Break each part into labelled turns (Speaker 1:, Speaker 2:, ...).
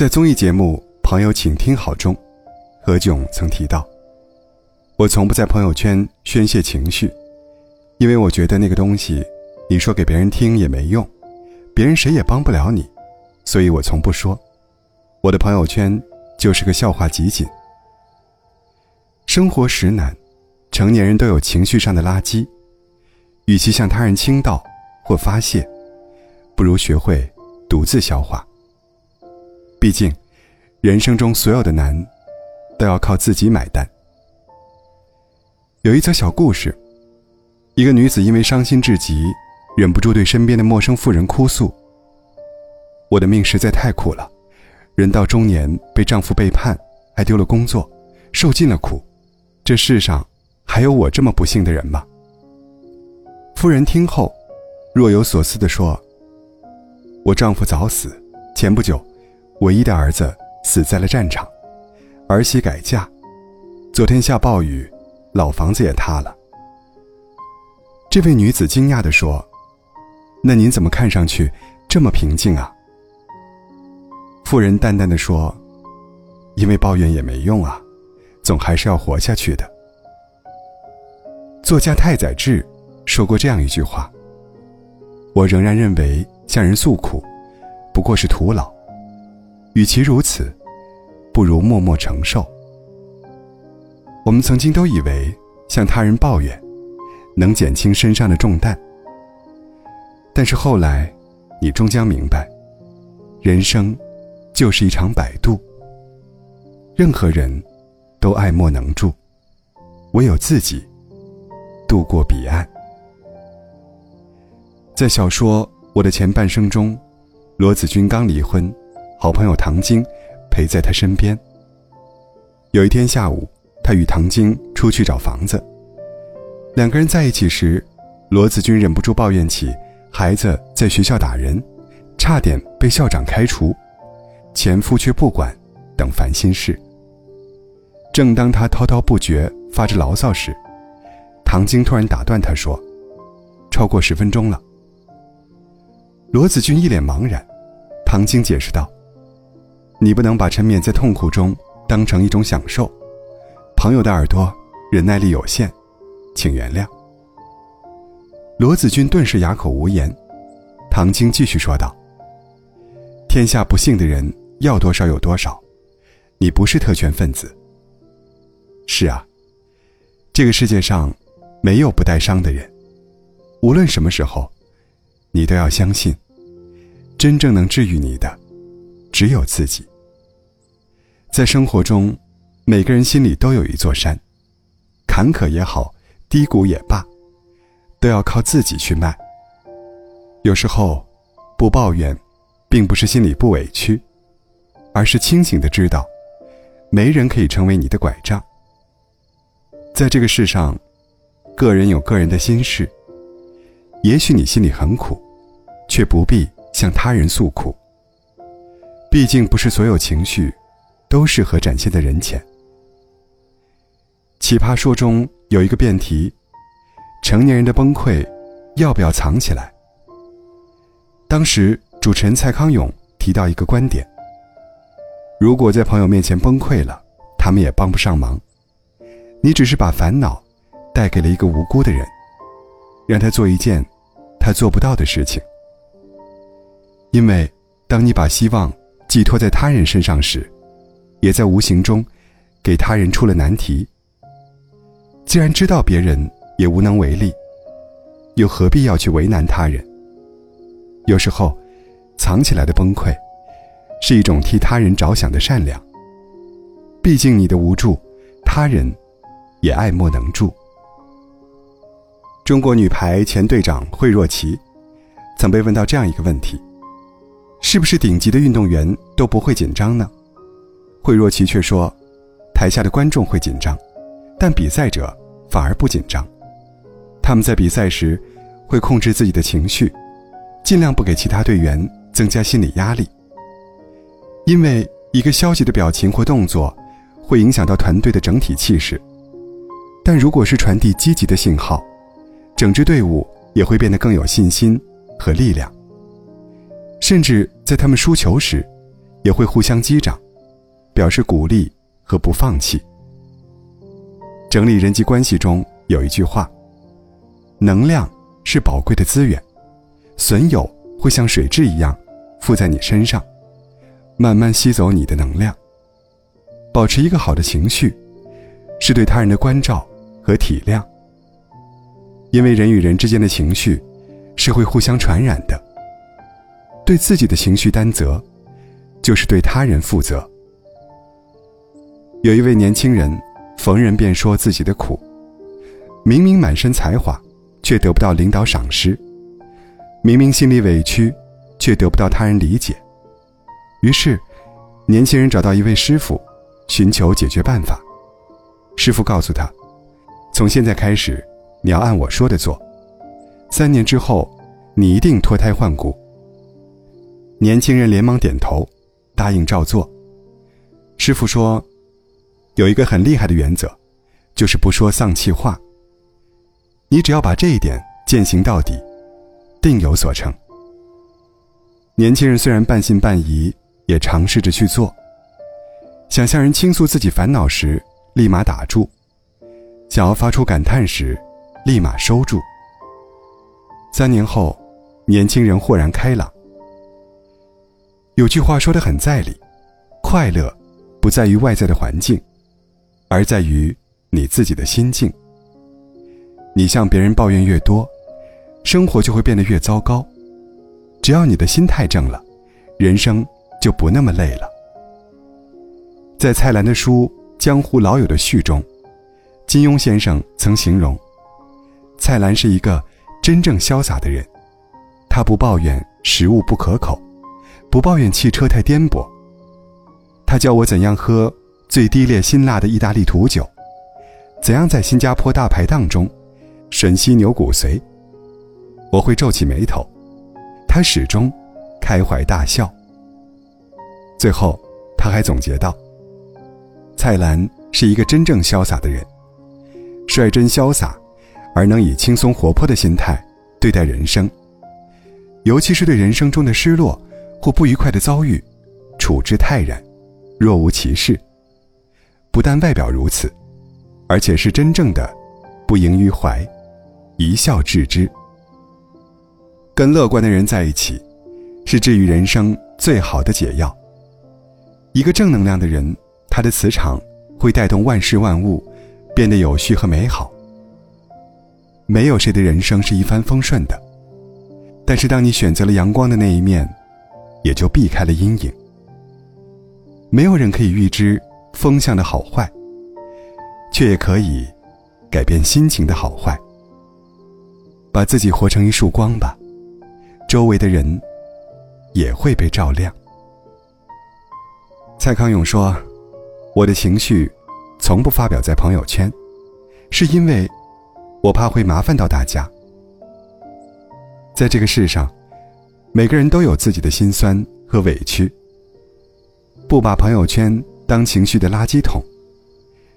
Speaker 1: 在综艺节目《朋友，请听好》中，何炅曾提到：“我从不在朋友圈宣泄情绪，因为我觉得那个东西，你说给别人听也没用，别人谁也帮不了你，所以我从不说。我的朋友圈就是个笑话集锦。生活实难，成年人都有情绪上的垃圾，与其向他人倾倒或发泄，不如学会独自消化。”毕竟，人生中所有的难，都要靠自己买单。有一则小故事：一个女子因为伤心至极，忍不住对身边的陌生妇人哭诉：“我的命实在太苦了，人到中年被丈夫背叛，还丢了工作，受尽了苦。这世上还有我这么不幸的人吗？”夫人听后，若有所思地说：“我丈夫早死，前不久。”唯一的儿子死在了战场，儿媳改嫁，昨天下暴雨，老房子也塌了。这位女子惊讶地说：“那您怎么看上去这么平静啊？”妇人淡淡的说：“因为抱怨也没用啊，总还是要活下去的。”作家太宰治说过这样一句话：“我仍然认为向人诉苦，不过是徒劳。”与其如此，不如默默承受。我们曾经都以为向他人抱怨，能减轻身上的重担。但是后来，你终将明白，人生就是一场摆渡。任何人，都爱莫能助，唯有自己渡过彼岸。在小说《我的前半生》中，罗子君刚离婚。好朋友唐晶陪在他身边。有一天下午，他与唐晶出去找房子。两个人在一起时，罗子君忍不住抱怨起孩子在学校打人，差点被校长开除，前夫却不管，等烦心事。正当他滔滔不绝发着牢骚时，唐晶突然打断他说：“超过十分钟了。”罗子君一脸茫然，唐晶解释道。你不能把沉湎在痛苦中当成一种享受，朋友的耳朵忍耐力有限，请原谅。罗子君顿时哑口无言。唐晶继续说道：“天下不幸的人要多少有多少，你不是特权分子。是啊，这个世界上没有不带伤的人，无论什么时候，你都要相信，真正能治愈你的，只有自己。”在生活中，每个人心里都有一座山，坎坷也好，低谷也罢，都要靠自己去迈。有时候，不抱怨，并不是心里不委屈，而是清醒的知道，没人可以成为你的拐杖。在这个世上，个人有个人的心事，也许你心里很苦，却不必向他人诉苦。毕竟，不是所有情绪。都适合展现在人前。奇葩说中有一个辩题：成年人的崩溃，要不要藏起来？当时主持人蔡康永提到一个观点：如果在朋友面前崩溃了，他们也帮不上忙，你只是把烦恼带给了一个无辜的人，让他做一件他做不到的事情。因为当你把希望寄托在他人身上时，也在无形中，给他人出了难题。既然知道别人也无能为力，又何必要去为难他人？有时候，藏起来的崩溃，是一种替他人着想的善良。毕竟你的无助，他人也爱莫能助。中国女排前队长惠若琪，曾被问到这样一个问题：是不是顶级的运动员都不会紧张呢？惠若琪却说：“台下的观众会紧张，但比赛者反而不紧张。他们在比赛时会控制自己的情绪，尽量不给其他队员增加心理压力。因为一个消极的表情或动作会影响到团队的整体气势，但如果是传递积极的信号，整支队伍也会变得更有信心和力量。甚至在他们输球时。”也会互相击掌，表示鼓励和不放弃。整理人际关系中有一句话：“能量是宝贵的资源，损友会像水蛭一样附在你身上，慢慢吸走你的能量。”保持一个好的情绪，是对他人的关照和体谅。因为人与人之间的情绪是会互相传染的。对自己的情绪担责，就是对他人负责。有一位年轻人，逢人便说自己的苦，明明满身才华，却得不到领导赏识；明明心里委屈，却得不到他人理解。于是，年轻人找到一位师傅。寻求解决办法。师傅告诉他：“从现在开始，你要按我说的做。三年之后，你一定脱胎换骨。”年轻人连忙点头，答应照做。师傅说：“有一个很厉害的原则，就是不说丧气话。你只要把这一点践行到底，定有所成。”年轻人虽然半信半疑，也尝试着去做。想向人倾诉自己烦恼时，立马打住；想要发出感叹时，立马收住。三年后，年轻人豁然开朗。有句话说的很在理：快乐不在于外在的环境，而在于你自己的心境。你向别人抱怨越多，生活就会变得越糟糕。只要你的心态正了，人生就不那么累了。在蔡澜的书《江湖老友》的序中，金庸先生曾形容，蔡澜是一个真正潇洒的人。他不抱怨食物不可口，不抱怨汽车太颠簸。他教我怎样喝最低劣辛辣的意大利土酒，怎样在新加坡大排档中吮吸牛骨髓。我会皱起眉头，他始终开怀大笑。最后，他还总结道。蔡澜是一个真正潇洒的人，率真潇洒，而能以轻松活泼的心态对待人生，尤其是对人生中的失落或不愉快的遭遇，处之泰然，若无其事。不但外表如此，而且是真正的不萦于怀，一笑置之。跟乐观的人在一起，是治愈人生最好的解药。一个正能量的人。他的磁场会带动万事万物变得有序和美好。没有谁的人生是一帆风顺的，但是当你选择了阳光的那一面，也就避开了阴影。没有人可以预知风向的好坏，却也可以改变心情的好坏。把自己活成一束光吧，周围的人也会被照亮。蔡康永说。我的情绪，从不发表在朋友圈，是因为我怕会麻烦到大家。在这个世上，每个人都有自己的心酸和委屈。不把朋友圈当情绪的垃圾桶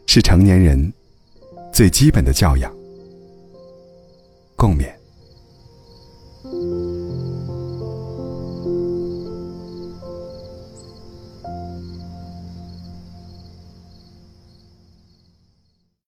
Speaker 1: 是成年人最基本的教养。共勉。